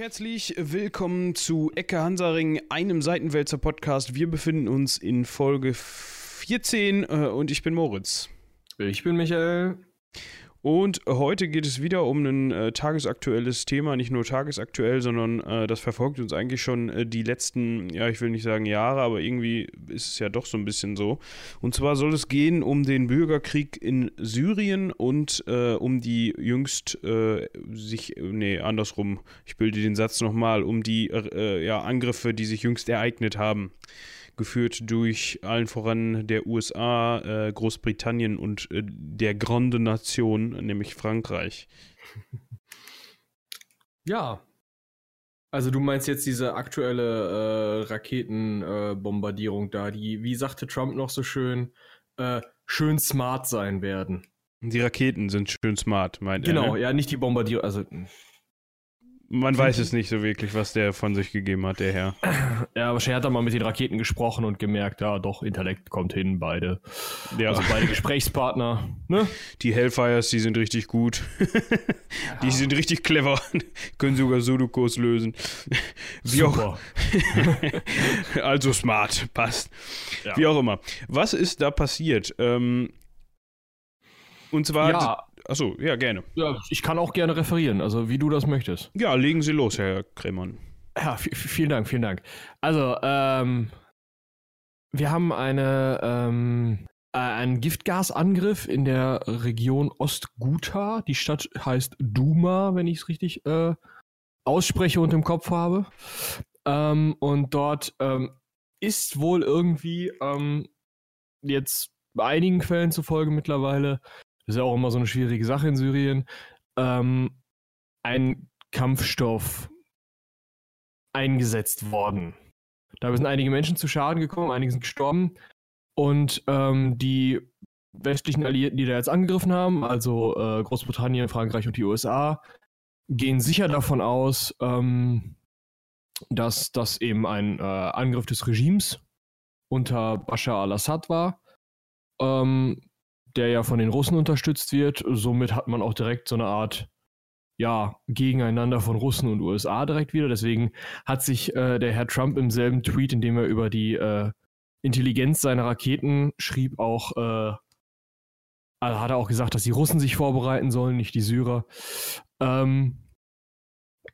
herzlich willkommen zu Ecke Hansaring, einem Seitenwälzer Podcast. Wir befinden uns in Folge 14 äh, und ich bin Moritz. Ich bin Michael. Und heute geht es wieder um ein äh, tagesaktuelles Thema, nicht nur tagesaktuell, sondern äh, das verfolgt uns eigentlich schon äh, die letzten, ja, ich will nicht sagen Jahre, aber irgendwie ist es ja doch so ein bisschen so. Und zwar soll es gehen um den Bürgerkrieg in Syrien und äh, um die jüngst äh, sich, nee, andersrum, ich bilde den Satz nochmal, um die äh, ja, Angriffe, die sich jüngst ereignet haben geführt durch allen voran der USA, äh, Großbritannien und äh, der Grande Nation, nämlich Frankreich. Ja. Also du meinst jetzt diese aktuelle äh, Raketenbombardierung da, die, wie sagte Trump noch so schön, äh, schön smart sein werden. Die Raketen sind schön smart, meint genau, er. Genau, ne? ja, nicht die Bombardierung, also man weiß es nicht so wirklich, was der von sich gegeben hat, der Herr. Ja, wahrscheinlich hat er mal mit den Raketen gesprochen und gemerkt, ja, doch, Intellekt kommt hin, beide. Ja. Also beide Gesprächspartner. Ne? Die Hellfires, die sind richtig gut. die ja. sind richtig clever. Können sogar Sudokus lösen. Wie Super. Auch. also smart, passt. Ja. Wie auch immer. Was ist da passiert? Ähm, und zwar. Ja, Achso, ja, gerne. Ja, ich kann auch gerne referieren, also wie du das möchtest. Ja, legen Sie los, Herr Kremann. Ja, vielen Dank, vielen Dank. Also, ähm, wir haben eine, ähm, äh, einen Giftgasangriff in der Region Ostguta. Die Stadt heißt Duma, wenn ich es richtig äh, ausspreche und im Kopf habe. Ähm, und dort ähm, ist wohl irgendwie ähm, jetzt einigen Quellen zufolge mittlerweile ist ja auch immer so eine schwierige Sache in Syrien, ähm, ein Kampfstoff eingesetzt worden. Da sind einige Menschen zu Schaden gekommen, einige sind gestorben. Und ähm, die westlichen Alliierten, die da jetzt angegriffen haben, also äh, Großbritannien, Frankreich und die USA, gehen sicher davon aus, ähm, dass das eben ein äh, Angriff des Regimes unter Bashar al-Assad war. Ähm, der ja von den Russen unterstützt wird. Somit hat man auch direkt so eine Art ja, Gegeneinander von Russen und USA direkt wieder. Deswegen hat sich äh, der Herr Trump im selben Tweet, in dem er über die äh, Intelligenz seiner Raketen schrieb, auch, äh, also hat er auch gesagt, dass die Russen sich vorbereiten sollen, nicht die Syrer. Ähm,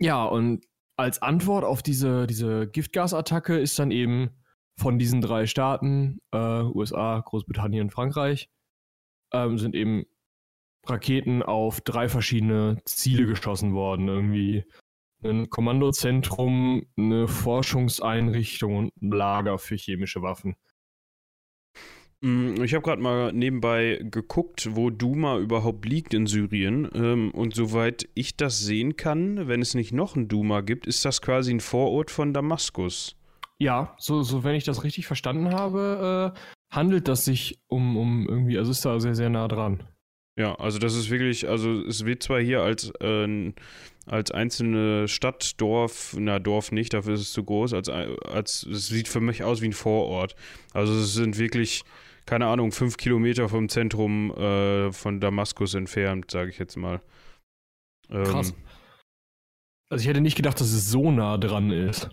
ja, und als Antwort auf diese, diese Giftgasattacke ist dann eben von diesen drei Staaten, äh, USA, Großbritannien, Frankreich, ähm, sind eben Raketen auf drei verschiedene Ziele geschossen worden. Irgendwie ein Kommandozentrum, eine Forschungseinrichtung und ein Lager für chemische Waffen. Mm, ich habe gerade mal nebenbei geguckt, wo Duma überhaupt liegt in Syrien. Ähm, und soweit ich das sehen kann, wenn es nicht noch ein Duma gibt, ist das quasi ein Vorort von Damaskus. Ja, so, so wenn ich das richtig verstanden habe, äh, handelt das sich um, um irgendwie, also ist da sehr, sehr nah dran. Ja, also das ist wirklich, also es wird zwar hier als, äh, als einzelne Stadt, Dorf, na Dorf nicht, dafür ist es zu groß, als, als es sieht für mich aus wie ein Vorort. Also es sind wirklich, keine Ahnung, fünf Kilometer vom Zentrum äh, von Damaskus entfernt, sage ich jetzt mal. Ähm, Krass. Also ich hätte nicht gedacht, dass es so nah dran ist.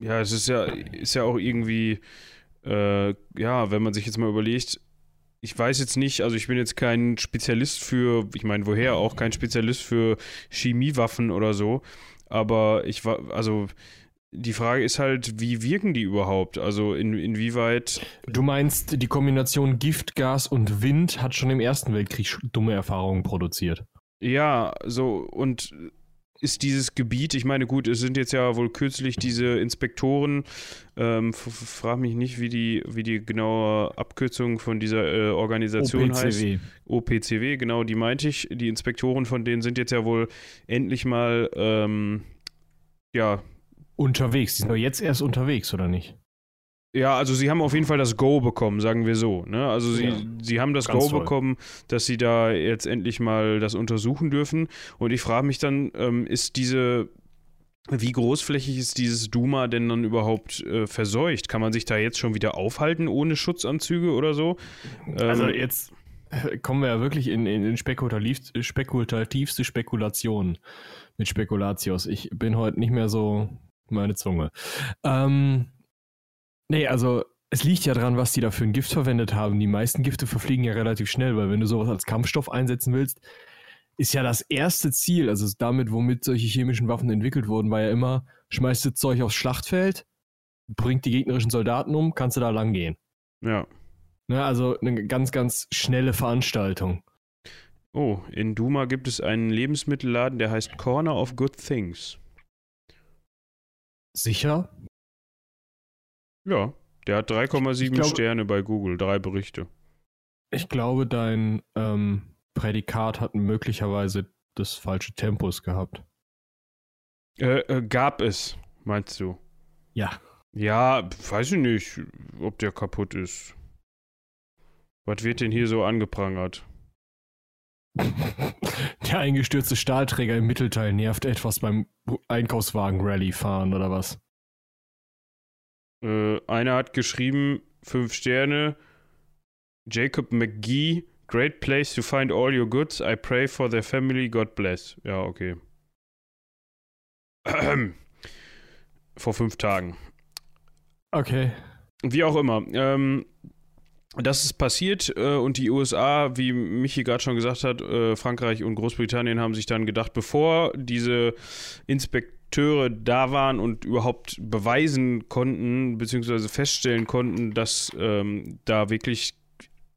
Ja, es ist ja, ist ja auch irgendwie, äh, ja, wenn man sich jetzt mal überlegt, ich weiß jetzt nicht, also ich bin jetzt kein Spezialist für, ich meine, woher auch kein Spezialist für Chemiewaffen oder so, aber ich war, also die Frage ist halt, wie wirken die überhaupt? Also in, inwieweit. Du meinst, die Kombination Gift, Gas und Wind hat schon im Ersten Weltkrieg dumme Erfahrungen produziert. Ja, so und ist dieses Gebiet, ich meine, gut, es sind jetzt ja wohl kürzlich diese Inspektoren, ähm, frag mich nicht, wie die, wie die genaue Abkürzung von dieser äh, Organisation OPCW. heißt. OPCW, genau, die meinte ich. Die Inspektoren von denen sind jetzt ja wohl endlich mal, ähm, ja. Unterwegs, die sind doch jetzt erst unterwegs, oder nicht? Ja, also sie haben auf jeden Fall das Go bekommen, sagen wir so. Ne? Also sie, ja, sie haben das Go toll. bekommen, dass sie da jetzt endlich mal das untersuchen dürfen. Und ich frage mich dann, ähm, ist diese, wie großflächig ist dieses Duma denn dann überhaupt äh, verseucht? Kann man sich da jetzt schon wieder aufhalten ohne Schutzanzüge oder so? Also ähm, jetzt kommen wir ja wirklich in, in, in spekulativ, spekulativste Spekulationen. mit Spekulatius. Ich bin heute nicht mehr so meine Zunge. Ähm, nee, also es liegt ja dran, was die da für ein Gift verwendet haben. Die meisten Gifte verfliegen ja relativ schnell, weil wenn du sowas als Kampfstoff einsetzen willst, ist ja das erste Ziel, also damit, womit solche chemischen Waffen entwickelt wurden, war ja immer, schmeißt du Zeug aufs Schlachtfeld, bringt die gegnerischen Soldaten um, kannst du da lang gehen. Ja. Ne, also eine ganz, ganz schnelle Veranstaltung. Oh, in Duma gibt es einen Lebensmittelladen, der heißt Corner of Good Things. Sicher? Ja, der hat 3,7 Sterne bei Google, drei Berichte. Ich glaube, dein ähm, Prädikat hat möglicherweise das falsche Tempus gehabt. Äh, äh, gab es, meinst du? Ja. Ja, weiß ich nicht, ob der kaputt ist. Was wird denn hier so angeprangert? Der eingestürzte Stahlträger im Mittelteil nervt etwas beim Einkaufswagen-Rally fahren oder was? Äh, einer hat geschrieben, fünf Sterne. Jacob McGee, great place to find all your goods. I pray for their family. God bless. Ja, okay. Vor fünf Tagen. Okay. Wie auch immer. Ähm, das ist passiert äh, und die USA, wie Michi gerade schon gesagt hat, äh, Frankreich und Großbritannien haben sich dann gedacht, bevor diese Inspekteure da waren und überhaupt beweisen konnten, beziehungsweise feststellen konnten, dass ähm, da wirklich,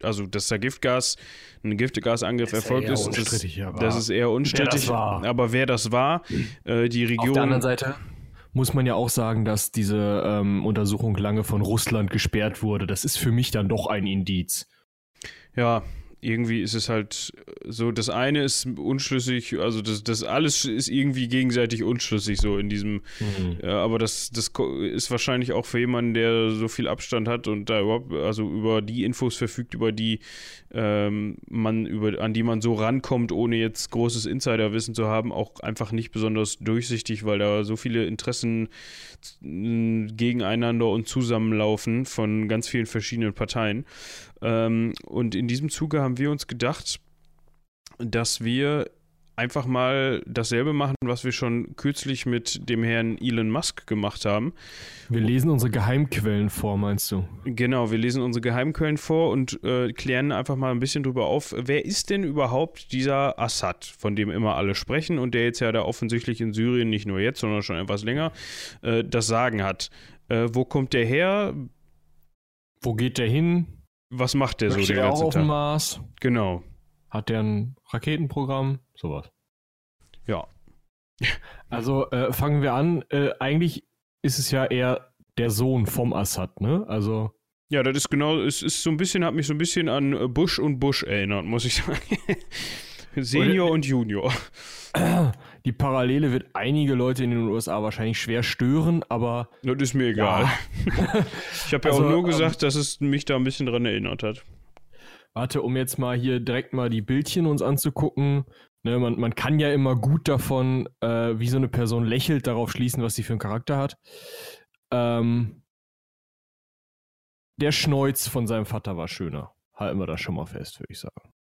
also dass da Giftgas, ein Giftgasangriff erfolgt ist, das, das, ist eher unstrittig. Wer aber wer das war, äh, die Region. Auf der anderen Seite muss man ja auch sagen, dass diese ähm, Untersuchung lange von Russland gesperrt wurde. Das ist für mich dann doch ein Indiz. Ja, irgendwie ist es halt so, das eine ist unschlüssig, also das, das alles ist irgendwie gegenseitig unschlüssig so in diesem, mhm. ja, aber das, das ist wahrscheinlich auch für jemanden, der so viel Abstand hat und da überhaupt, also über die Infos verfügt, über die ähm, man, über, an die man so rankommt, ohne jetzt großes Insiderwissen zu haben, auch einfach nicht besonders durchsichtig, weil da so viele Interessen gegeneinander und zusammenlaufen von ganz vielen verschiedenen Parteien. Ähm, und in diesem Zuge haben wir uns gedacht, dass wir einfach mal dasselbe machen, was wir schon kürzlich mit dem Herrn Elon Musk gemacht haben. Wir lesen unsere Geheimquellen vor, meinst du? Genau, wir lesen unsere Geheimquellen vor und äh, klären einfach mal ein bisschen drüber auf, wer ist denn überhaupt dieser Assad, von dem immer alle sprechen und der jetzt ja da offensichtlich in Syrien, nicht nur jetzt, sondern schon etwas länger, äh, das Sagen hat. Äh, wo kommt der her? Wo geht der hin? Was macht der Möchte so den ganzen auch auf dem Mars? Genau. Hat der ein Raketenprogramm? Sowas. Ja. Also äh, fangen wir an. Äh, eigentlich ist es ja eher der Sohn vom Assad, ne? Also. Ja, das ist genau, es ist so ein bisschen, hat mich so ein bisschen an äh, Bush und Bush erinnert, muss ich sagen. Senior und Junior. Die Parallele wird einige Leute in den USA wahrscheinlich schwer stören, aber. Das ist mir egal. Ja. ich habe ja also, auch nur ähm, gesagt, ähm, dass es mich da ein bisschen dran erinnert hat. Warte, um jetzt mal hier direkt mal die Bildchen uns anzugucken. Ne, man, man kann ja immer gut davon, äh, wie so eine Person lächelt, darauf schließen, was sie für einen Charakter hat. Ähm, der Schneuz von seinem Vater war schöner. Halten wir das schon mal fest, würde ich sagen.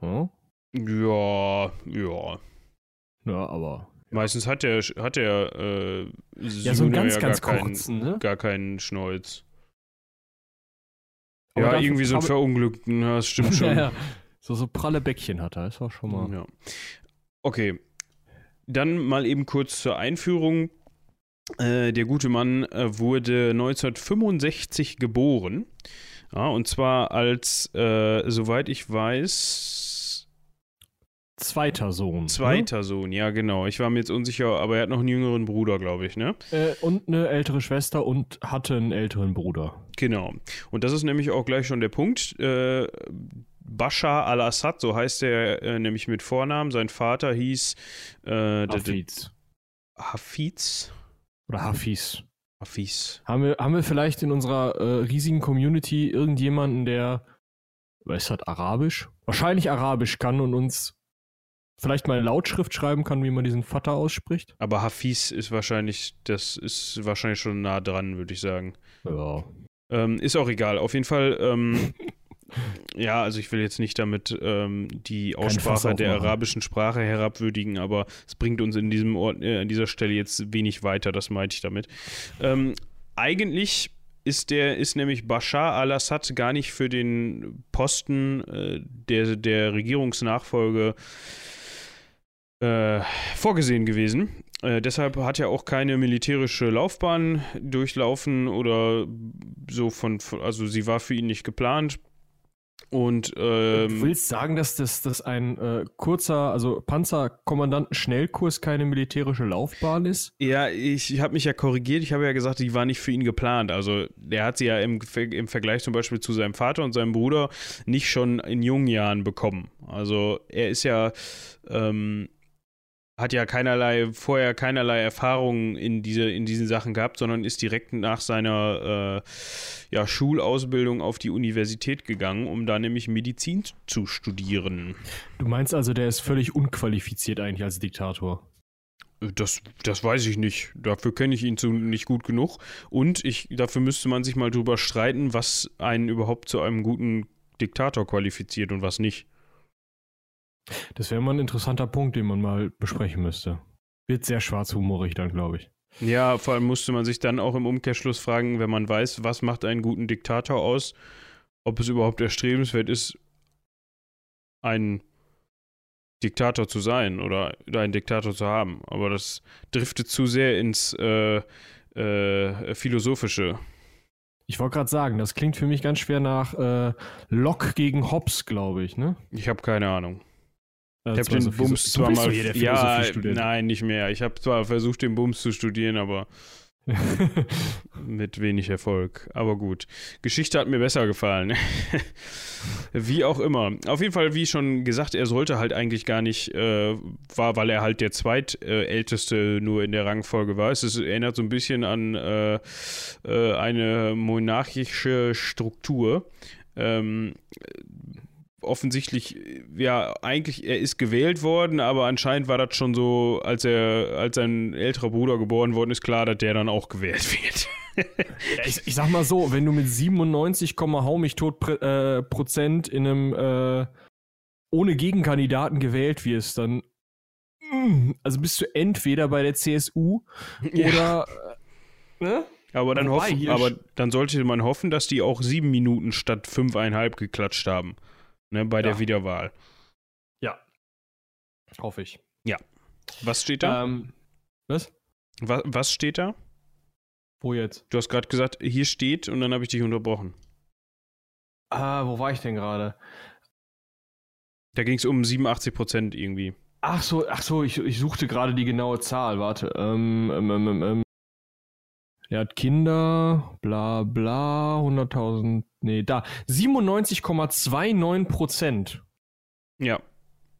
Hm? Ja, ja. Ja, aber. Meistens hat der, hat der äh, ja, so ein ganz, ja ganz gar, kurzen, keinen, ne? gar keinen Schnäuz. Aber ja, irgendwie so ein Verunglückten, das stimmt schon. ja, ja. So, so pralle Bäckchen hat er, ist auch schon mal. Ja. Okay. Dann mal eben kurz zur Einführung. Äh, der gute Mann äh, wurde 1965 geboren. Ja, und zwar als, äh, soweit ich weiß, zweiter Sohn. Ne? Zweiter ne? Sohn, ja, genau. Ich war mir jetzt unsicher, aber er hat noch einen jüngeren Bruder, glaube ich, ne? Äh, und eine ältere Schwester und hatte einen älteren Bruder. Genau. Und das ist nämlich auch gleich schon der Punkt. Äh, Bashar al-Assad, so heißt er äh, nämlich mit Vornamen. Sein Vater hieß äh, Hafiz. Hafiz? Oder Hafiz. Hafiz. Haben wir, haben wir vielleicht in unserer äh, riesigen Community irgendjemanden, der, weiß hat, Arabisch? Wahrscheinlich Arabisch kann und uns vielleicht mal eine Lautschrift schreiben kann, wie man diesen Vater ausspricht? Aber Hafiz ist wahrscheinlich, das ist wahrscheinlich schon nah dran, würde ich sagen. Ja. Ähm, ist auch egal. Auf jeden Fall ähm, ja, also ich will jetzt nicht damit ähm, die Aussprache der arabischen Sprache herabwürdigen, aber es bringt uns in diesem Ort, äh, an dieser Stelle jetzt wenig weiter, das meinte ich damit. Ähm, eigentlich ist der ist nämlich Bashar al-Assad gar nicht für den Posten äh, der, der Regierungsnachfolge äh, vorgesehen gewesen. Äh, deshalb hat er auch keine militärische Laufbahn durchlaufen oder so von, also sie war für ihn nicht geplant. Und ähm, du willst sagen, dass das, dass ein äh, kurzer, also Panzerkommandanten-Schnellkurs keine militärische Laufbahn ist? Ja, ich, ich habe mich ja korrigiert. Ich habe ja gesagt, die war nicht für ihn geplant. Also der hat sie ja im, im Vergleich zum Beispiel zu seinem Vater und seinem Bruder nicht schon in jungen Jahren bekommen. Also er ist ja ähm, hat ja keinerlei, vorher keinerlei Erfahrungen in, diese, in diesen Sachen gehabt, sondern ist direkt nach seiner äh, ja, Schulausbildung auf die Universität gegangen, um da nämlich Medizin zu studieren. Du meinst also, der ist völlig unqualifiziert eigentlich als Diktator? Das, das weiß ich nicht. Dafür kenne ich ihn zu, nicht gut genug. Und ich, dafür müsste man sich mal drüber streiten, was einen überhaupt zu einem guten Diktator qualifiziert und was nicht. Das wäre mal ein interessanter Punkt, den man mal besprechen müsste. Wird sehr schwarzhumorig dann, glaube ich. Ja, vor allem musste man sich dann auch im Umkehrschluss fragen, wenn man weiß, was macht einen guten Diktator aus, ob es überhaupt erstrebenswert ist, ein Diktator zu sein oder einen Diktator zu haben. Aber das driftet zu sehr ins äh, äh, Philosophische. Ich wollte gerade sagen, das klingt für mich ganz schwer nach äh, Locke gegen Hobbes, glaube ich, ne? Ich habe keine Ahnung. Ich habe den Bums zwar mal. Ja, nein, nicht mehr. Ich habe zwar versucht, den Bums zu studieren, aber mit wenig Erfolg. Aber gut. Geschichte hat mir besser gefallen. wie auch immer. Auf jeden Fall, wie schon gesagt, er sollte halt eigentlich gar nicht, äh, war, weil er halt der zweitälteste nur in der Rangfolge war. Es erinnert so ein bisschen an äh, äh, eine monarchische Struktur. Ähm, offensichtlich, ja, eigentlich, er ist gewählt worden, aber anscheinend war das schon so, als er, als sein älterer Bruder geboren worden ist, klar, dass der dann auch gewählt wird. ich, ich, sag mal so, wenn du mit 97, hau mich tot äh, Prozent in einem äh, ohne Gegenkandidaten gewählt wirst, dann mm, also bist du entweder bei der CSU ja. oder äh, ne? Aber dann, hoffen, aber dann sollte man hoffen, dass die auch sieben Minuten statt fünfeinhalb geklatscht haben ne, bei ja. der Wiederwahl. Ja. Hoffe ich. Ja. Was steht da? Ähm, was? was? Was steht da? Wo jetzt? Du hast gerade gesagt, hier steht und dann habe ich dich unterbrochen. Ah, wo war ich denn gerade? Da ging es um 87 Prozent irgendwie. Ach so, ach so, ich, ich suchte gerade die genaue Zahl. Warte. Ähm, ähm, ähm, ähm. ähm. Er hat Kinder, bla bla, 100.000, nee, da, 97,29 Prozent. Ja.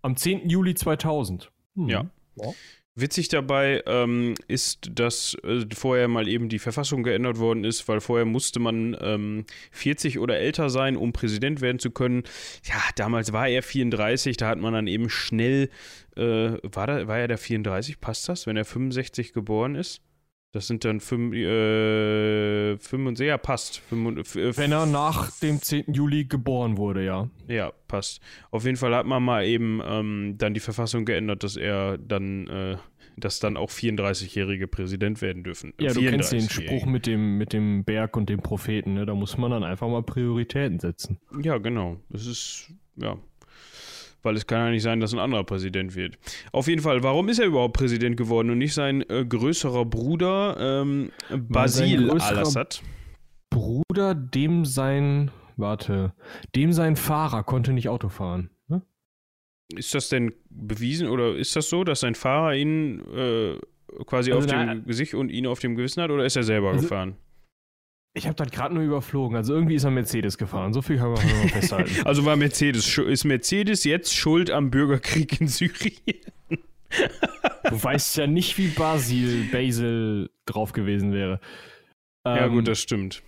Am 10. Juli 2000. Hm. Ja. ja. Witzig dabei ähm, ist, dass äh, vorher mal eben die Verfassung geändert worden ist, weil vorher musste man ähm, 40 oder älter sein, um Präsident werden zu können. Ja, damals war er 34, da hat man dann eben schnell, äh, war, da, war er der 34, passt das, wenn er 65 geboren ist? Das sind dann fünf, äh, fünf ja, passt. Fünf, äh, Wenn er nach dem 10. Juli geboren wurde, ja. Ja, passt. Auf jeden Fall hat man mal eben ähm, dann die Verfassung geändert, dass er dann, äh, dass dann auch 34-jährige Präsident werden dürfen. Ja, du kennst den Spruch mit dem, mit dem Berg und dem Propheten, ne? Da muss man dann einfach mal Prioritäten setzen. Ja, genau. Das ist, ja, weil es kann ja nicht sein, dass ein anderer Präsident wird. Auf jeden Fall, warum ist er überhaupt Präsident geworden und nicht sein äh, größerer Bruder ähm, Basil al-Assad? Bruder, dem sein, warte, dem sein Fahrer konnte nicht Auto fahren. Ne? Ist das denn bewiesen oder ist das so, dass sein Fahrer ihn äh, quasi also auf dem Gesicht und ihn auf dem Gewissen hat oder ist er selber also, gefahren? Ich habe das gerade nur überflogen. Also irgendwie ist er Mercedes gefahren. So viel kann man mal festhalten. also war Mercedes, ist Mercedes jetzt schuld am Bürgerkrieg in Syrien? du weißt ja nicht, wie Basil, Basil drauf gewesen wäre. Ja, ähm, gut, das stimmt.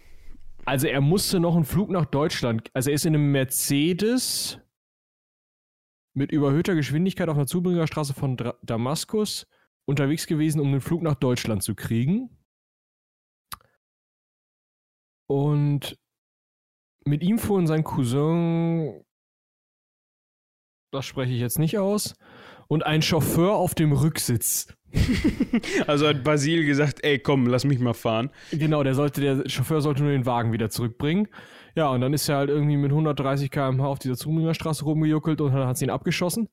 Also er musste noch einen Flug nach Deutschland. Also er ist in einem Mercedes mit überhöhter Geschwindigkeit auf einer Zubringerstraße von Dra Damaskus unterwegs gewesen, um den Flug nach Deutschland zu kriegen. Und mit ihm fuhren sein Cousin, das spreche ich jetzt nicht aus, und ein Chauffeur auf dem Rücksitz. also hat Basil gesagt, ey, komm, lass mich mal fahren. Genau, der sollte, der Chauffeur sollte nur den Wagen wieder zurückbringen. Ja, und dann ist er halt irgendwie mit 130 km/h auf dieser Zumringerstraße rumgejuckelt und dann hat sie ihn abgeschossen.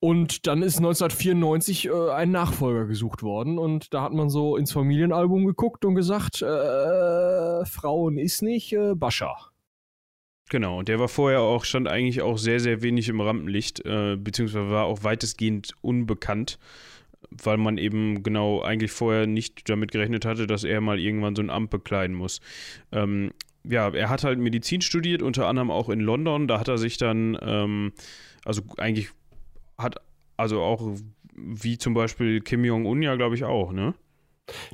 Und dann ist 1994 äh, ein Nachfolger gesucht worden und da hat man so ins Familienalbum geguckt und gesagt, äh, Frauen ist nicht, äh, Bascha. Genau, und der war vorher auch, stand eigentlich auch sehr, sehr wenig im Rampenlicht, äh, beziehungsweise war auch weitestgehend unbekannt, weil man eben genau eigentlich vorher nicht damit gerechnet hatte, dass er mal irgendwann so ein Amt bekleiden muss. Ähm, ja, er hat halt Medizin studiert, unter anderem auch in London. Da hat er sich dann, ähm, also eigentlich hat, also auch wie zum Beispiel Kim Jong-un ja, glaube ich, auch, ne?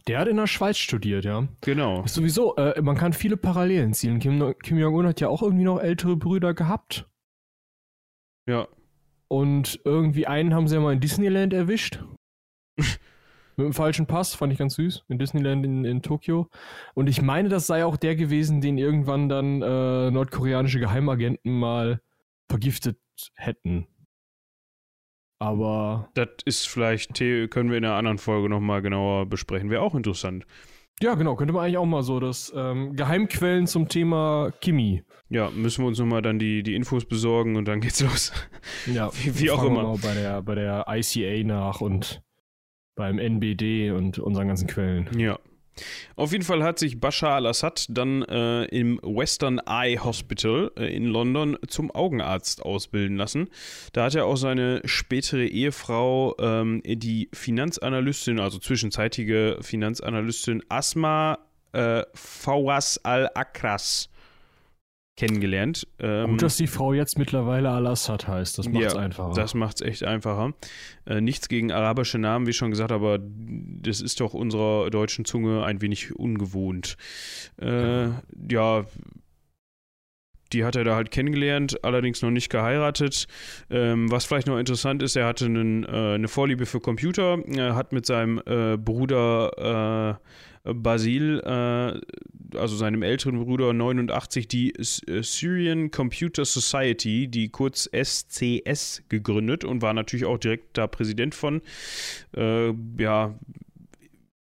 Der hat in der Schweiz studiert, ja. Genau. Ist sowieso, äh, man kann viele Parallelen ziehen. Kim, Kim Jong-un hat ja auch irgendwie noch ältere Brüder gehabt. Ja. Und irgendwie einen haben sie ja mal in Disneyland erwischt. Mit dem falschen Pass, fand ich ganz süß, in Disneyland in, in Tokio. Und ich meine, das sei auch der gewesen, den irgendwann dann äh, nordkoreanische Geheimagenten mal vergiftet hätten. Aber. Das ist vielleicht, können wir in einer anderen Folge nochmal genauer besprechen. Wäre auch interessant. Ja, genau, könnte man eigentlich auch mal so das ähm, Geheimquellen zum Thema Kimi. Ja, müssen wir uns nochmal dann die, die Infos besorgen und dann geht's los. Ja, wie, wie auch immer. Mal bei der, bei der ICA nach und beim NBD und unseren ganzen Quellen. Ja. Auf jeden Fall hat sich Bashar al-Assad dann äh, im Western Eye Hospital äh, in London zum Augenarzt ausbilden lassen. Da hat er auch seine spätere Ehefrau, ähm, die Finanzanalystin, also zwischenzeitige Finanzanalystin Asma äh, Fawaz al-Akras kennengelernt. Ähm, Gut, dass die Frau jetzt mittlerweile Al-Assad heißt. Das macht es ja, einfacher. Das macht es echt einfacher. Äh, nichts gegen arabische Namen, wie schon gesagt, aber das ist doch unserer deutschen Zunge ein wenig ungewohnt. Äh, ja. Die hat er da halt kennengelernt, allerdings noch nicht geheiratet. Ähm, was vielleicht noch interessant ist, er hatte einen, äh, eine Vorliebe für Computer, er hat mit seinem äh, Bruder äh, Basil äh, also seinem älteren Bruder 89, die äh, Syrian Computer Society, die kurz SCS gegründet und war natürlich auch direkt da Präsident von. Äh, ja,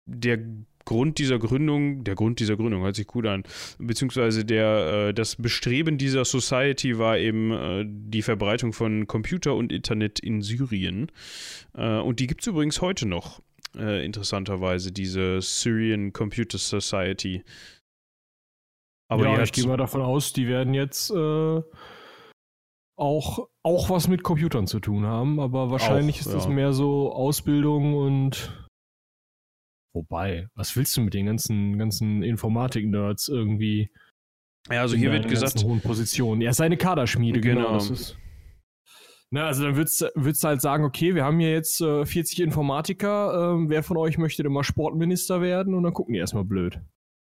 der Grund dieser Gründung, der Grund dieser Gründung hört sich gut an, beziehungsweise der, äh, das Bestreben dieser Society war eben äh, die Verbreitung von Computer und Internet in Syrien. Äh, und die gibt es übrigens heute noch, äh, interessanterweise, diese Syrian Computer Society. Aber ja, ich gehe mal davon aus, die werden jetzt äh, auch, auch was mit Computern zu tun haben, aber wahrscheinlich auch, ist das mehr so Ausbildung und Wobei, was willst du mit den ganzen, ganzen Informatik-Nerds irgendwie? Ja, also hier wird gesagt. hohen Positionen. Ja, seine Kaderschmiede, genau. genau na, also dann würdest, du halt sagen, okay, wir haben hier jetzt äh, 40 Informatiker, äh, wer von euch möchte denn mal Sportminister werden? Und dann gucken die erstmal blöd.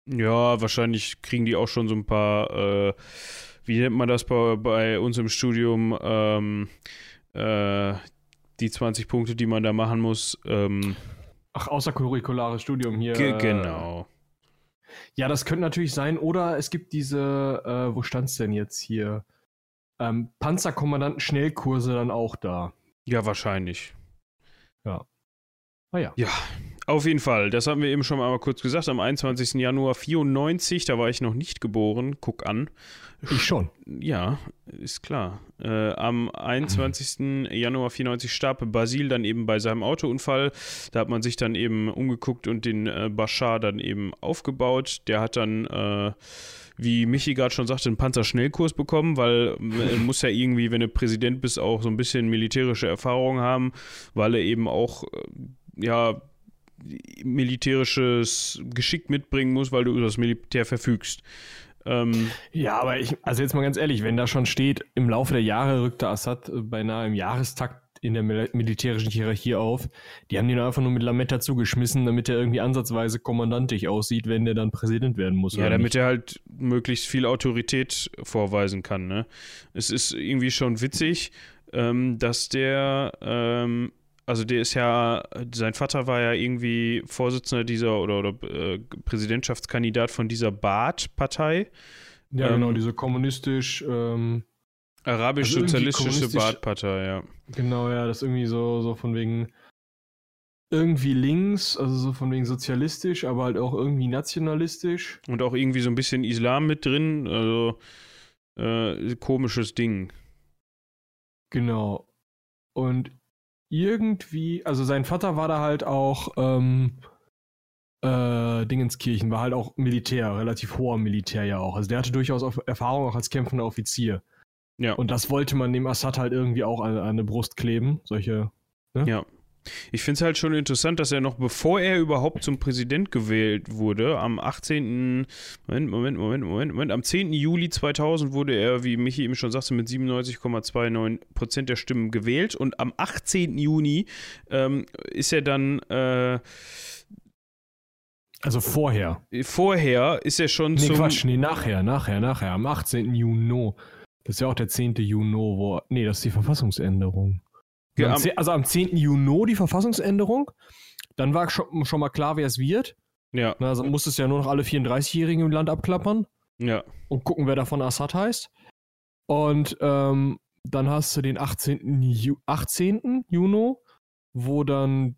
Ja, wahrscheinlich kriegen die auch schon so ein paar, äh, wie nennt man das bei, bei uns im Studium, ähm, äh, die 20 Punkte, die man da machen muss. Ähm, Ach, außercurriculares Studium hier. Ge genau. Ja, das könnte natürlich sein. Oder es gibt diese, äh, wo stand es denn jetzt hier? Ähm, Panzerkommandanten-Schnellkurse dann auch da. Ja, wahrscheinlich. Ja. Ah ja. Auf jeden Fall. Das haben wir eben schon mal kurz gesagt. Am 21. Januar 94, da war ich noch nicht geboren. Guck an. Ich schon. Ja, ist klar. Äh, am 21. Januar 94 starb Basil dann eben bei seinem Autounfall. Da hat man sich dann eben umgeguckt und den äh, Bashar dann eben aufgebaut. Der hat dann äh, wie Michi gerade schon sagte, einen Panzerschnellkurs bekommen, weil er muss ja irgendwie, wenn du Präsident bist, auch so ein bisschen militärische Erfahrung haben, weil er eben auch äh, ja, militärisches Geschick mitbringen muss, weil du über das Militär verfügst. Ähm, ja, aber ich, also jetzt mal ganz ehrlich, wenn da schon steht, im Laufe der Jahre rückte Assad äh, beinahe im Jahrestakt in der militärischen Hierarchie auf. Die haben ihn einfach nur mit Lametta zugeschmissen, damit er irgendwie ansatzweise kommandantig aussieht, wenn der dann Präsident werden muss. Ja, damit nicht? er halt möglichst viel Autorität vorweisen kann. Ne? Es ist irgendwie schon witzig, ähm, dass der ähm, also der ist ja, sein Vater war ja irgendwie Vorsitzender dieser oder, oder äh, Präsidentschaftskandidat von dieser Baath-Partei. Ja, Ähm, genau, diese kommunistisch, ähm, Arabisch-sozialistische Also Baath-Partei, ja. genau, ja, das irgendwie so, so von wegen irgendwie links, also so von wegen sozialistisch, aber halt auch irgendwie nationalistisch. Und auch irgendwie so ein bisschen Islam mit drin, also äh, komisches Ding. Genau. Und irgendwie, also sein Vater war da halt auch ähm, äh, Dingenskirchen, war halt auch Militär, relativ hoher Militär ja auch. Also der hatte durchaus Erfahrung auch als kämpfender Offizier. Ja. Und das wollte man dem Assad halt irgendwie auch an, an eine Brust kleben, solche. Ja. Ich finde es halt schon interessant, dass er noch bevor er überhaupt zum Präsident gewählt wurde, am 18. Moment, Moment, Moment, Moment, Moment, am 10. Juli 2000 wurde er, wie Michi eben schon sagte, mit 97,29% der Stimmen gewählt und am 18. Juni ähm, ist er dann äh, Also vorher. vorher ist er schon Nee, zum Quatsch, nee, nachher, nachher, nachher, am 18. Juni. Das ist ja auch der 10. Juni, wo. Nee, das ist die Verfassungsänderung. Ja, am am- 10, also am 10. Juni die Verfassungsänderung. Dann war schon, schon mal klar, wer es wird. ja, Also musstest ja nur noch alle 34-Jährigen im Land abklappern ja, und gucken, wer davon Assad heißt. Und ähm, dann hast du den 18. Ju 18. Juni, wo dann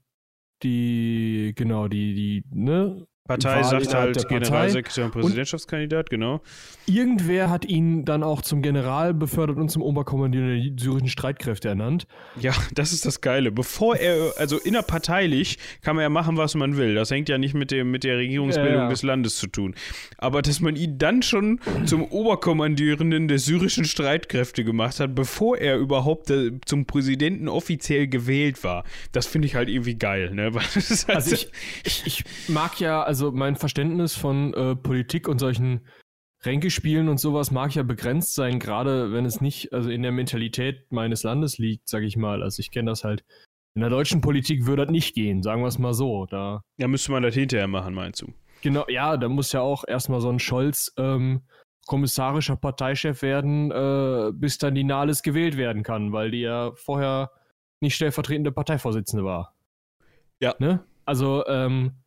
die, genau, die, die, ne, Partei Wahl sagt halt. Generalsekretär und Präsidentschaftskandidat, genau. irgendwer hat ihn dann auch zum General befördert und zum Oberkommandierenden der syrischen Streitkräfte ernannt. Ja, das ist das Geile. Bevor er, also innerparteilich kann man ja machen, was man will. Das hängt ja nicht mit, dem, mit der Regierungsbildung Ja, ja. des Landes zu tun. Aber dass man ihn dann schon zum Oberkommandierenden der syrischen Streitkräfte gemacht hat, bevor er überhaupt äh, zum Präsidenten offiziell gewählt war, das finde ich halt irgendwie geil, ne? Ist halt Also ich, ich, ich mag ja, also mein Verständnis von äh, Politik und solchen Ränkespielen und sowas mag ja begrenzt sein, gerade wenn es nicht also in der Mentalität meines Landes liegt, sag ich mal. Also ich kenne das halt. In der deutschen Politik würde das nicht gehen, sagen wir es mal so. Da ja, müsste man das hinterher machen, meinst du? Genau, ja, da muss ja auch erstmal so ein Scholz ähm, kommissarischer Parteichef werden, äh, bis dann die Nahles gewählt werden kann, weil die ja vorher nicht stellvertretende Parteivorsitzende war. Ja. Ne? Also, ähm,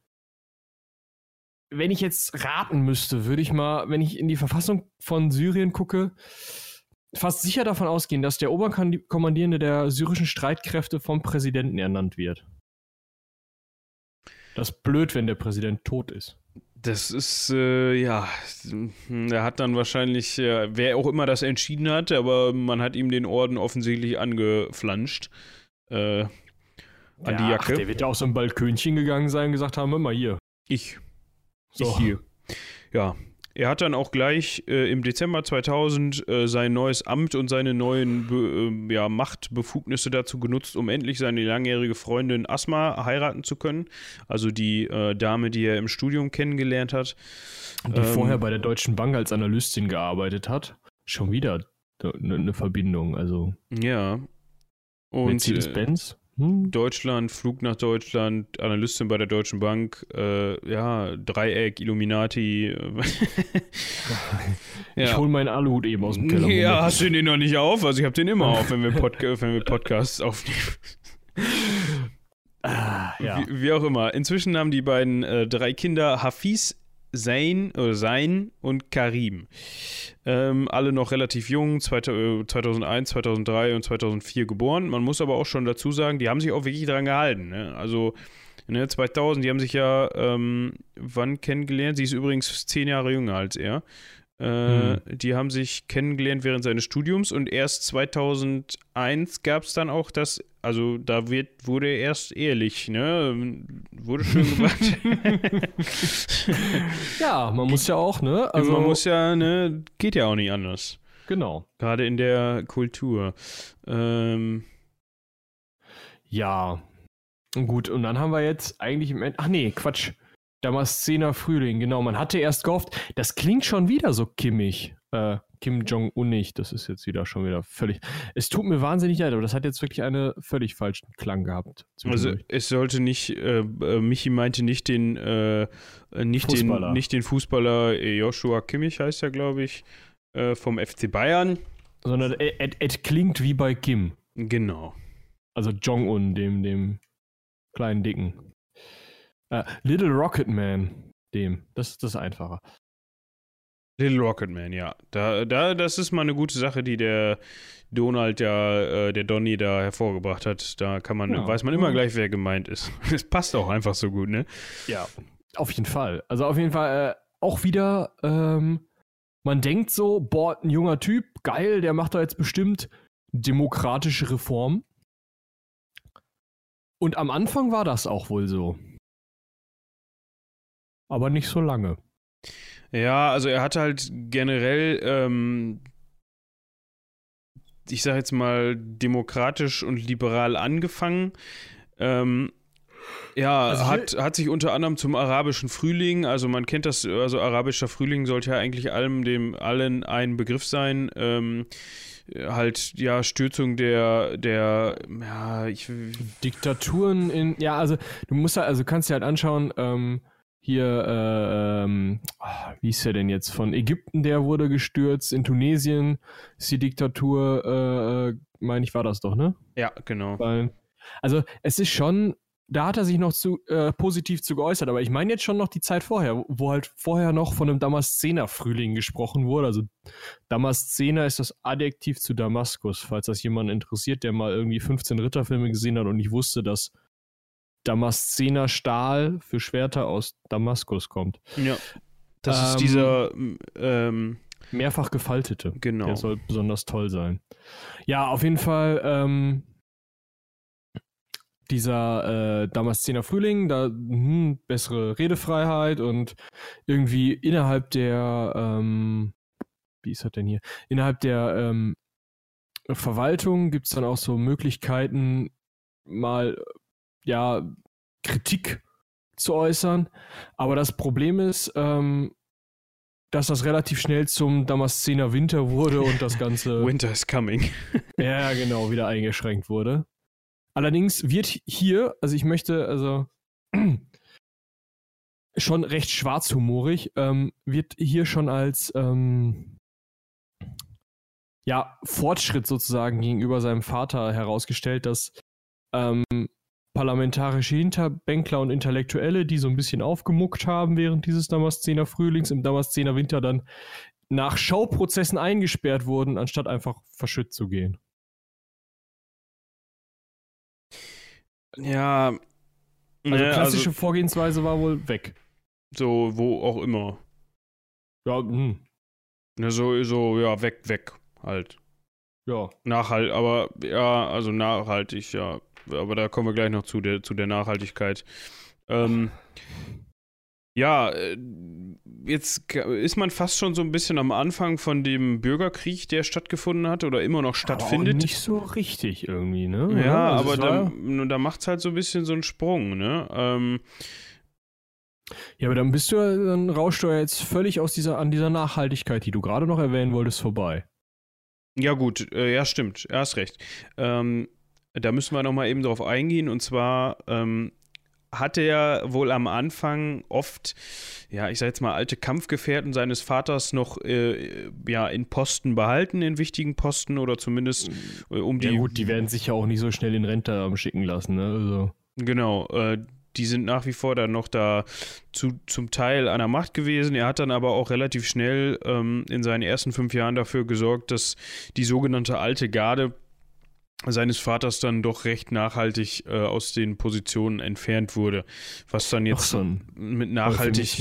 wenn ich jetzt raten müsste, würde ich mal, wenn ich in die Verfassung von Syrien gucke, fast sicher davon ausgehen, dass der Oberkommandierende der syrischen Streitkräfte vom Präsidenten ernannt wird. Das ist blöd, wenn der Präsident tot ist. Das ist, äh, ja, er hat dann wahrscheinlich, äh, wer auch immer das entschieden hat, aber man hat ihm den Orden offensichtlich angeflanscht. Äh, an die Ja, Jacke. Ach, der wird ja auf so ein Balkönchen gegangen sein und gesagt haben, mal hier. Ich. So. Hier. Ja. Er hat dann auch gleich äh, im Dezember 2000 äh, sein neues Amt und seine neuen Be äh, ja, Machtbefugnisse dazu genutzt, um endlich seine langjährige Freundin Asma heiraten zu können. Also die äh, Dame, die er im Studium kennengelernt hat. Die Ähm, vorher bei der Deutschen Bank als Analystin gearbeitet hat. Schon wieder eine eine Verbindung. Also Ja. Und Mercedes-Benz. Hm? Deutschland, Flug nach Deutschland, Analystin bei der Deutschen Bank, äh, ja, Dreieck, Illuminati. Ich hole meinen Aluhut eben aus dem Keller. Ja, hast du den noch nicht auf? Also ich habe den immer auf, wenn wir, Podca wenn wir Podcasts aufnehmen. Ah, ja. Wie, wie auch immer. Inzwischen haben die beiden äh, drei Kinder Hafiz, Zain, oder Zain und Karim. Ähm, alle noch relativ jung, zweit- äh, 2001, 2003 und 2004 geboren. Man muss aber auch schon dazu sagen, die haben sich auch wirklich daran gehalten. Ne? Also ne, 2000, die haben sich ja ähm, wann kennengelernt? Sie ist übrigens zehn Jahre jünger als er. Äh, Die haben sich kennengelernt während seines Studiums und erst 2001 gab es dann auch das, also da wird, wurde er erst ehrlich, ne? Wurde schön gemacht. ja, man muss ja auch, ne? Also, Man muss ja, ne, geht ja auch nicht anders. genau. Gerade in der Kultur. Ähm, Ja. Gut, und dann haben wir jetzt eigentlich im Ende. Ach nee, Quatsch. Damaszener Frühling, genau. Man hatte erst gehofft, das klingt schon wieder so kimmig. Äh, Kim Jong-unig, das ist jetzt wieder schon wieder völlig. Es tut mir wahnsinnig leid, aber das hat jetzt wirklich einen völlig falschen Klang gehabt. also es sollte nicht, äh, äh, Michi meinte nicht den, äh, nicht Fußballer. den, nicht den Fußballer Joshua Kimmich heißt er, glaube ich, äh, vom FC Bayern. Sondern es es klingt wie bei Kim. Genau. Also Jong-un, dem, dem kleinen Dicken. Äh, Little Rocket Man, dem. Das ist das einfacher. Little Rocket Man, ja. Da, da, das ist mal eine gute Sache, die der Donald, ja, äh, der Donny da hervorgebracht hat. Da kann man, ja. weiß man immer gleich, wer gemeint ist. Es passt auch einfach so gut, ne? Ja, auf jeden Fall. Also auf jeden Fall äh, auch wieder, ähm, man denkt so, boah, ein junger Typ, geil, der macht da jetzt bestimmt demokratische Reform. Und am Anfang war das auch wohl so. Aber nicht so lange. Ja, also er hat halt generell, ähm, ich sag jetzt mal, demokratisch und liberal angefangen. Ähm, ja, also hat, hat sich unter anderem zum arabischen Frühling, also man kennt das, also arabischer Frühling sollte ja eigentlich allem dem allen ein Begriff sein. Ähm, halt ja Stürzung der der ja ich Diktaturen in ja also du musst halt also kannst dir halt anschauen ähm, hier, äh, ähm, ah, wie ist er denn jetzt? Von Ägypten, der wurde gestürzt. In Tunesien ist die Diktatur, äh, äh meine ich, war das doch, ne? Ja, genau. Weil, also, es ist schon, da hat er sich noch zu, äh, positiv zu geäußert, aber ich meine jetzt schon noch die Zeit vorher, wo halt vorher noch von einem Damaszener-Frühling gesprochen wurde. Also, Damaszener ist das Adjektiv zu Damaskus, falls das jemand interessiert, der mal irgendwie 15 Ritterfilme gesehen hat und nicht wusste, dass Damaszener Stahl für Schwerter aus Damaskus kommt. Ja. Das ähm, ist dieser ähm, mehrfach gefaltete. Genau. Der soll besonders toll sein. Ja, auf jeden Fall ähm, dieser äh, Damaszener Frühling, da hm, bessere Redefreiheit und irgendwie innerhalb der, ähm, wie ist das denn hier? Innerhalb der ähm, Verwaltung gibt es dann auch so Möglichkeiten, mal ja, Kritik zu äußern. Aber das Problem ist, ähm, dass das relativ schnell zum Damaszener Winter wurde und das Ganze. Winter is coming. ja, genau, wieder eingeschränkt wurde. Allerdings wird hier, also ich möchte, also schon recht schwarzhumorig, ähm, wird hier schon als ähm, ja, Fortschritt sozusagen gegenüber seinem Vater herausgestellt, dass ähm, parlamentarische Hinterbänkler und Intellektuelle, die so ein bisschen aufgemuckt haben während dieses Damaszener Frühlings, im Damaszener Winter dann nach Schauprozessen eingesperrt wurden, anstatt einfach verschütt zu gehen. Ja. Also ne, klassische also, Vorgehensweise war wohl weg. So, wo auch immer. Ja, hm. Ne, so, so, ja, weg, weg, halt. Ja. Nachhalt, aber ja, also nachhaltig, ja aber da kommen wir gleich noch zu der, zu der Nachhaltigkeit. Ähm, ja, äh, jetzt ist man fast schon so ein bisschen am Anfang von dem Bürgerkrieg, der stattgefunden hat oder immer noch stattfindet. Aber nicht so richtig irgendwie, ne? Ja, ja also aber da, da macht es halt so ein bisschen so einen Sprung, ne? Ähm, ja, aber dann bist du dann rauschst du ja jetzt völlig aus dieser, an dieser Nachhaltigkeit, die du gerade noch erwähnen wolltest, vorbei. Ja, gut, äh, ja, stimmt, er hast recht. Ähm, da müssen wir nochmal eben drauf eingehen. Und zwar ähm, hatte er wohl am Anfang oft, ja, ich sag jetzt mal, alte Kampfgefährten seines Vaters noch äh, ja, in Posten behalten, in wichtigen Posten oder zumindest äh, um die. Ja, gut, die werden sich ja auch nicht so schnell in Rente schicken lassen, ne? Also. Genau, äh, die sind nach wie vor dann noch da zu, zum Teil an der Macht gewesen. Er hat dann aber auch relativ schnell ähm, in seinen ersten fünf Jahren dafür gesorgt, dass die sogenannte alte Garde seines Vaters dann doch recht nachhaltig äh, aus den Positionen entfernt wurde. Was dann jetzt so mit, nachhaltig,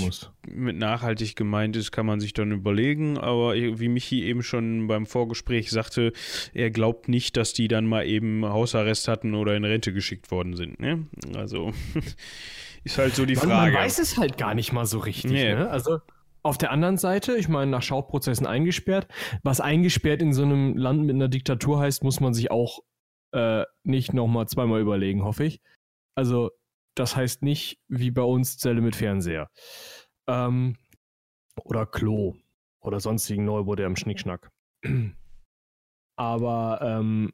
mit nachhaltig gemeint ist, kann man sich dann überlegen. Aber wie Michi eben schon beim Vorgespräch sagte, er glaubt nicht, dass die dann mal eben Hausarrest hatten oder in Rente geschickt worden sind. Ne? Also ist halt so die man, Frage. Man weiß es halt gar nicht mal so richtig. Nee. Ne? Also auf der anderen Seite, ich meine, nach Schauprozessen eingesperrt. Was eingesperrt in so einem Land mit einer Diktatur heißt, muss man sich auch äh, nicht nochmal zweimal überlegen, hoffe ich. Also, das heißt nicht wie bei uns Zelle mit Fernseher. Ähm, oder Klo oder sonstigen neumodernen Schnickschnack. Aber, ähm,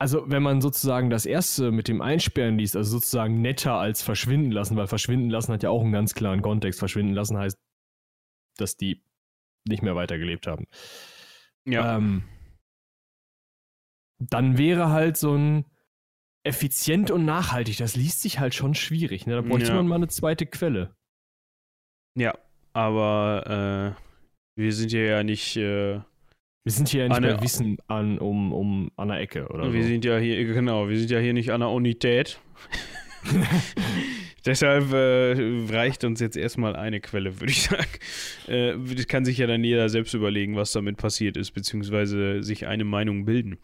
also wenn man sozusagen das erste mit dem Einsperren liest, also sozusagen netter als verschwinden lassen, weil verschwinden lassen hat ja auch einen ganz klaren Kontext. Verschwinden lassen heißt, dass die nicht mehr weitergelebt haben. Ja. Ähm, dann wäre halt so ein effizient und nachhaltig, das liest sich halt schon schwierig. Ne? Da bräuchte ja. man mal eine zweite Quelle. Ja, aber Wir sind hier ja nicht. Äh, Wir sind hier ja nicht bei Wissen an, um, um an der Ecke oder wir so. sind ja hier, genau, wir sind ja hier nicht an der Unität. Deshalb äh, reicht uns jetzt erstmal eine Quelle, würde ich sagen. Äh, das kann sich ja dann jeder selbst überlegen, was damit passiert ist, beziehungsweise sich eine Meinung bilden.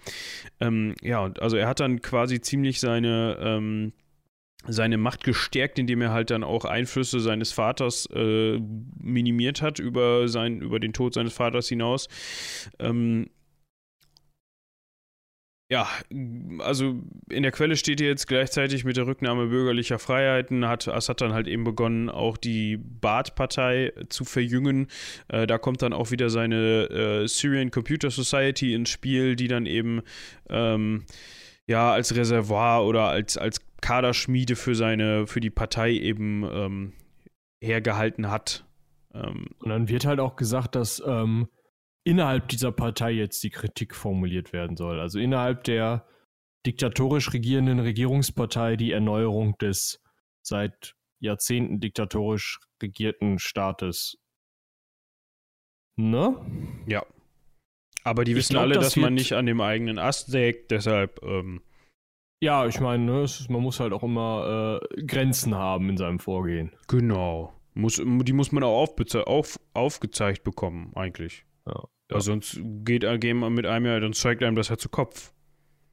Ähm, ja, also er hat dann quasi ziemlich seine, ähm, seine Macht gestärkt, indem er halt dann auch Einflüsse seines Vaters äh, minimiert hat über, sein, über den Tod seines Vaters hinaus. Ähm, ja, also in der Quelle steht jetzt gleichzeitig mit der Rücknahme bürgerlicher Freiheiten hat Assad dann halt eben begonnen, auch die Baath-Partei zu verjüngen. Äh, da kommt dann auch wieder seine äh, Syrian Computer Society ins Spiel, die dann eben ähm, ja als Reservoir oder als, als Kaderschmiede für seine, für die Partei eben ähm, hergehalten hat. Ähm, Und dann wird halt auch gesagt, dass ähm, innerhalb dieser Partei jetzt die Kritik formuliert werden soll. Also innerhalb der diktatorisch regierenden Regierungspartei die Erneuerung des seit Jahrzehnten diktatorisch regierten Staates. Ne? ja. Aber die wissen glaub, alle, das dass man nicht an dem eigenen Ast sägt, deshalb ähm, Ja, ich meine, ne, man muss halt auch immer äh, Grenzen haben in seinem Vorgehen. Genau. Muss, die muss man auch aufgezeigt bekommen, eigentlich. Ja. Ja. sonst geht er wir mit einem ja, dann zeigt einem das ja zu Kopf.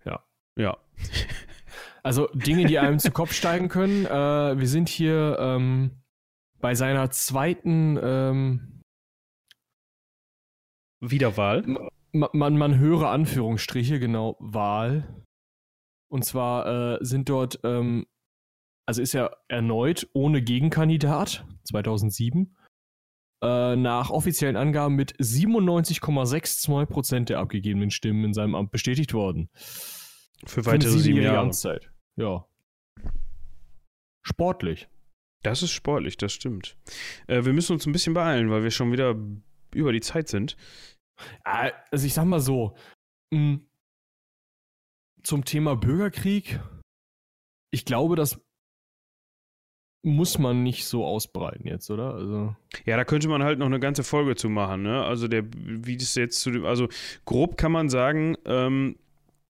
Ja. Ja. Also Dinge, die einem zu Kopf steigen können. Äh, wir sind hier ähm, bei seiner zweiten, ähm, Wiederwahl. ma- man, man höre Anführungsstriche, genau, Wahl. Und zwar äh, sind dort, ähm, also ist er erneut ohne Gegenkandidat 2007 äh, nach offiziellen Angaben mit 97,62% der abgegebenen Stimmen in seinem Amt bestätigt worden. Für Für weitere sieben siebenjährige Jahre. Amtszeit. Ja. Sportlich. Das ist sportlich, das stimmt. Äh, wir müssen uns ein bisschen beeilen, weil wir schon wieder über die Zeit sind. Ah, Also ich sag mal so, mh, zum Thema Bürgerkrieg, ich glaube, das muss man nicht so ausbreiten jetzt, oder? Also, Ja, da könnte man halt noch eine ganze Folge zu machen, ne? Also der, wie das jetzt zu dem, also grob kann man sagen, ähm,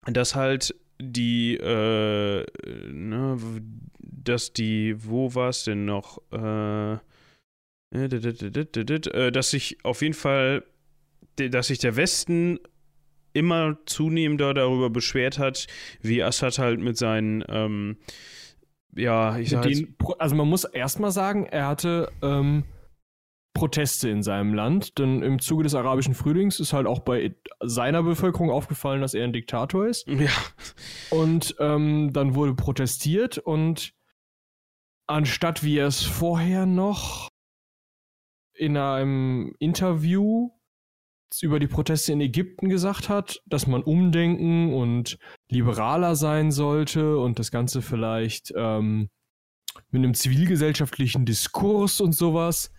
dass halt die, äh, ne, dass die, wo war es denn noch? Äh, äh, äh, dass sich auf jeden Fall, dass sich der Westen immer zunehmender darüber beschwert hat, wie Assad halt mit seinen, ähm, ja, ich sag den, also man muss erstmal sagen, er hatte ähm, Proteste in seinem Land, denn im Zuge des arabischen Frühlings ist halt auch bei seiner Bevölkerung aufgefallen, dass er ein Diktator ist. ja, Und ähm, dann wurde protestiert und anstatt wie er es vorher noch in einem Interview über die Proteste in Ägypten gesagt hat, dass man umdenken und liberaler sein sollte und das Ganze vielleicht ähm, mit einem zivilgesellschaftlichen Diskurs und sowas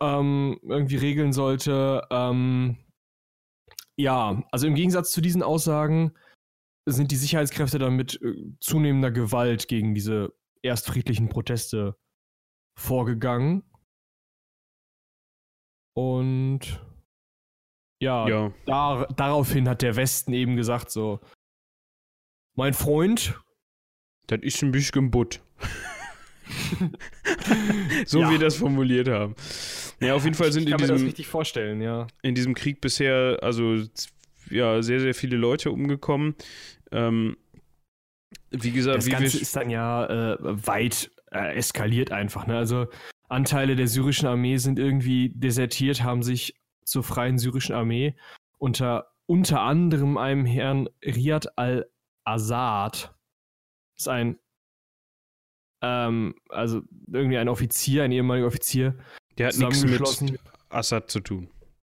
ähm, irgendwie regeln sollte. Ähm, ja, also im Gegensatz zu diesen Aussagen sind die Sicherheitskräfte dann mit äh, zunehmender Gewalt gegen diese erst friedlichen Proteste vorgegangen. Und ja, ja. Dar daraufhin hat der Westen eben gesagt so, mein Freund, Das ist ein bisschen Butt. so Ja. wie wir das formuliert haben. Ja, auf jeden Fall sind ich in kann mir das diesem, richtig vorstellen, ja. in diesem Krieg bisher also ja, sehr, sehr viele Leute umgekommen. Ähm, wie gesagt, Das wie Ganze ist dann ja äh, weit äh, eskaliert einfach. Ne? Also Anteile der syrischen Armee sind irgendwie desertiert, haben sich zur freien syrischen Armee unter unter anderem einem Herrn Riyad al-Assad, ist ein ähm, also irgendwie ein Offizier, ein ehemaliger Offizier, der hat nichts mit Assad zu tun.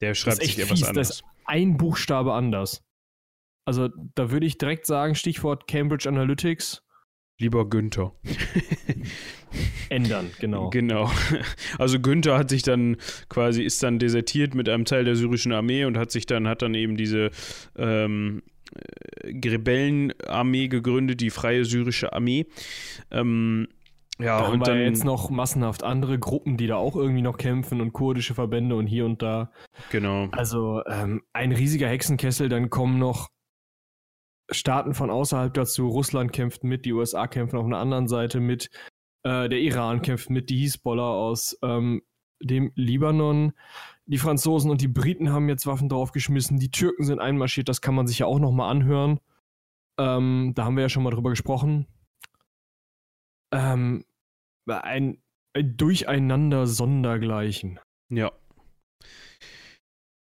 Der schreibt sich etwas fies, anderes. das ist ein Buchstabe anders. Also da würde ich direkt sagen, Stichwort Cambridge Analytics Lieber Günther. ändern, genau. Genau. Also Günther hat sich dann quasi, ist dann desertiert mit einem Teil der syrischen Armee und hat sich dann, hat dann eben diese ähm, äh, Rebellenarmee gegründet, die Freie Syrische Armee. Ähm, Ja, da und dann jetzt noch massenhaft andere Gruppen, die da auch irgendwie noch kämpfen und kurdische Verbände und hier und da. Genau. Also ähm, ein riesiger Hexenkessel, dann kommen noch Staaten von außerhalb dazu. Russland kämpft mit, die USA kämpfen auf einer anderen Seite mit, äh, der Iran kämpft mit, die Hisbollah aus ähm, dem Libanon. Die Franzosen und die Briten haben jetzt Waffen draufgeschmissen. Die Türken sind einmarschiert, das kann man sich ja auch nochmal anhören. Ähm, da haben wir ja schon mal drüber gesprochen. Ähm, ein, ein Durcheinander sondergleichen. Ja.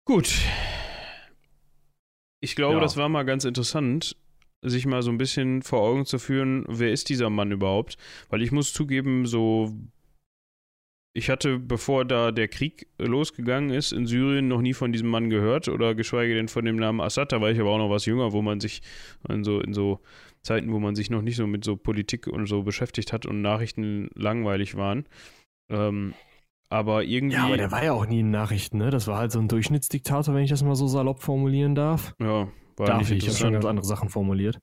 Gut. Ich glaube, ja. das war mal ganz interessant, sich mal so ein bisschen vor Augen zu führen, wer ist dieser Mann überhaupt? Weil ich muss zugeben, so ich hatte, bevor da der Krieg losgegangen ist in Syrien, noch nie von diesem Mann gehört oder geschweige denn von dem Namen Assad. Da war ich aber auch noch was jünger, wo man sich in so, in so Zeiten, wo man sich noch nicht so mit so Politik und so beschäftigt hat und Nachrichten langweilig waren. Ähm, aber irgendwie. Ja, aber der war ja auch nie in Nachrichten, ne? Das war halt so ein Durchschnittsdiktator, wenn ich das mal so salopp formulieren darf. Ja, war darf nicht ich. Ich habe schon ganz andere Sachen formuliert.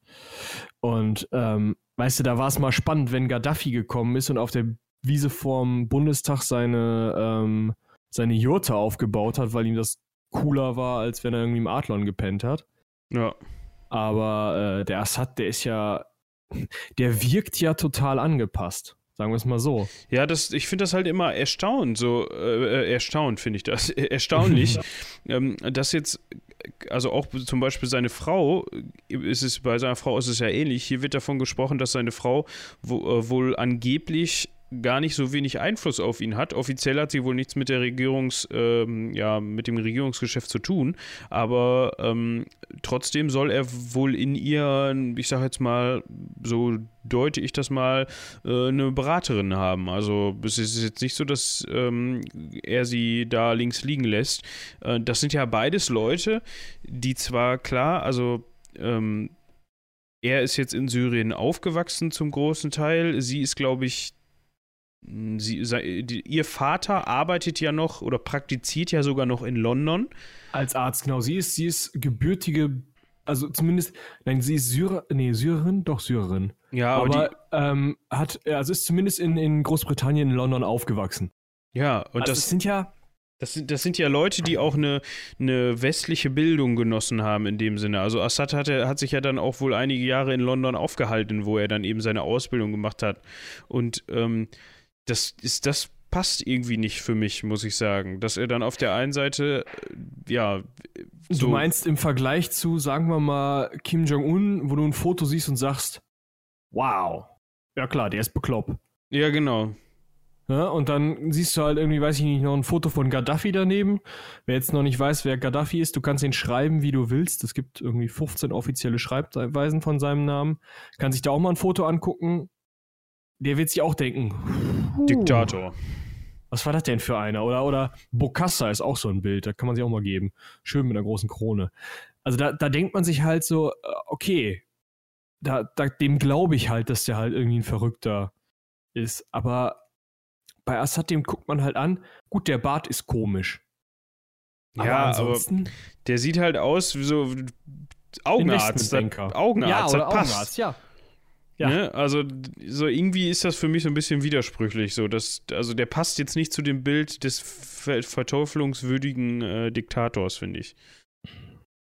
Und, ähm, weißt du, da war es mal spannend, wenn Gaddafi gekommen ist und auf der Wiese vorm Bundestag seine, ähm, seine Jurte aufgebaut hat, weil ihm das cooler war, als wenn er irgendwie im Adlon gepennt hat. Ja. Aber äh, der Assad, der ist ja, der wirkt ja total angepasst. Sagen wir es mal so. Ja, das, ich finde das halt immer erstaunt, so äh, äh erstaunt finde ich das. Erstaunlich, ähm, dass jetzt, also auch zum Beispiel seine Frau, ist es bei seiner Frau ist es ja ähnlich. Hier wird davon gesprochen, dass seine Frau wo, äh, wohl angeblich gar nicht so wenig Einfluss auf ihn hat. Offiziell hat sie wohl nichts mit der Regierungs, ähm, ja, mit dem Regierungsgeschäft zu tun, aber ähm, trotzdem soll er wohl in ihr, ich sag jetzt mal, so deute ich das mal, äh, eine Beraterin haben. Also es ist jetzt nicht so, dass ähm, er sie da links liegen lässt. Äh, das sind ja beides Leute, die zwar klar, also ähm, er ist jetzt in Syrien aufgewachsen zum großen Teil. Sie ist, glaube ich, Sie, die, ihr Vater arbeitet ja noch oder praktiziert ja sogar noch in London. Als Arzt, genau. Sie ist, sie ist gebürtige, also zumindest, nein, sie ist Syrer, nee, Syrerin, doch Syrerin. Ja, aber, aber die, ähm, hat, also ist zumindest in, in Großbritannien, in London aufgewachsen. Ja, und also das sind ja. Das sind, das sind ja Leute, die auch eine, eine westliche Bildung genossen haben in dem Sinne. Also Assad hatte, hat sich ja dann auch wohl einige Jahre in London aufgehalten, wo er dann eben seine Ausbildung gemacht hat. Und ähm, das ist, das passt irgendwie nicht für mich, muss ich sagen. Dass er dann auf der einen Seite, äh, ja. So du meinst im Vergleich zu, sagen wir mal, Kim Jong-un, wo du ein Foto siehst und sagst, wow. Ja klar, der ist bekloppt. Ja, genau. Ja, und dann siehst du halt irgendwie, weiß ich nicht, noch ein Foto von Gaddafi daneben. Wer jetzt noch nicht weiß, wer Gaddafi ist, du kannst ihn schreiben, wie du willst. Es gibt irgendwie 15 offizielle Schreibweisen von seinem Namen. Kann sich da auch mal ein Foto angucken der wird sich auch denken. Diktator. Was war das denn für einer? Oder, oder Bokassa ist auch so ein Bild, da kann man sich auch mal geben. Schön mit einer großen Krone. Also da, da denkt man sich halt so, äh, okay, da, da, dem glaube ich halt, dass der halt irgendwie ein Verrückter ist. Aber bei Assad, dem guckt man halt an, gut, der Bart ist komisch. Aber ja, ansonsten, aber der sieht halt aus wie so Augenarzt. Augenarzt, ja, oder Augenarzt, ja. Ja. Ne? Also, so irgendwie ist das für mich so ein bisschen widersprüchlich. So, dass, also der passt jetzt nicht zu dem Bild des ver verteufelungswürdigen äh, Diktators, finde ich.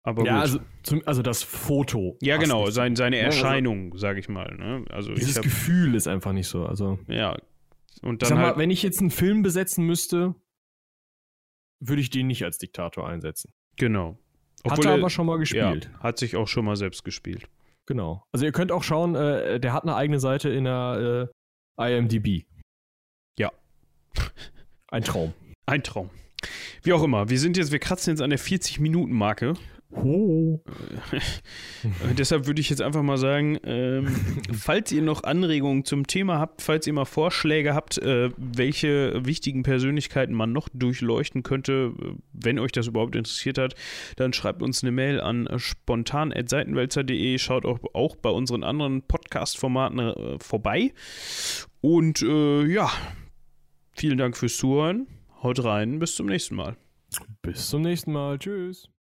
Aber ja, gut. Also, zum, also das Foto. Ja, genau, sein, seine Erscheinung, also, sage ich mal. Ne? Also dieses hab, Gefühl ist einfach nicht so. Also, ja. Und dann. Sag mal, halt, wenn ich jetzt einen Film besetzen müsste, würde ich den nicht als Diktator einsetzen. Genau. Obwohl hat er aber schon mal gespielt. Ja, hat sich auch schon mal selbst gespielt. Genau. Also ihr könnt auch schauen, äh, der hat eine eigene Seite in der äh, IMDb. Ja. Ein Traum. Ein Traum. Wie auch immer, wir sind jetzt, wir kratzen jetzt an der 40-Minuten-Marke. Oh. deshalb würde ich jetzt einfach mal sagen, ähm, falls ihr noch Anregungen zum Thema habt, falls ihr mal Vorschläge habt, äh, welche wichtigen Persönlichkeiten man noch durchleuchten könnte, wenn euch das überhaupt interessiert hat, dann schreibt uns eine Mail an spontan.seitenwälzer.de, schaut auch, auch bei unseren anderen Podcast-Formaten äh, vorbei. Und äh, ja, vielen Dank fürs Zuhören. Haut rein, bis zum nächsten Mal. Bis zum nächsten Mal. Tschüss.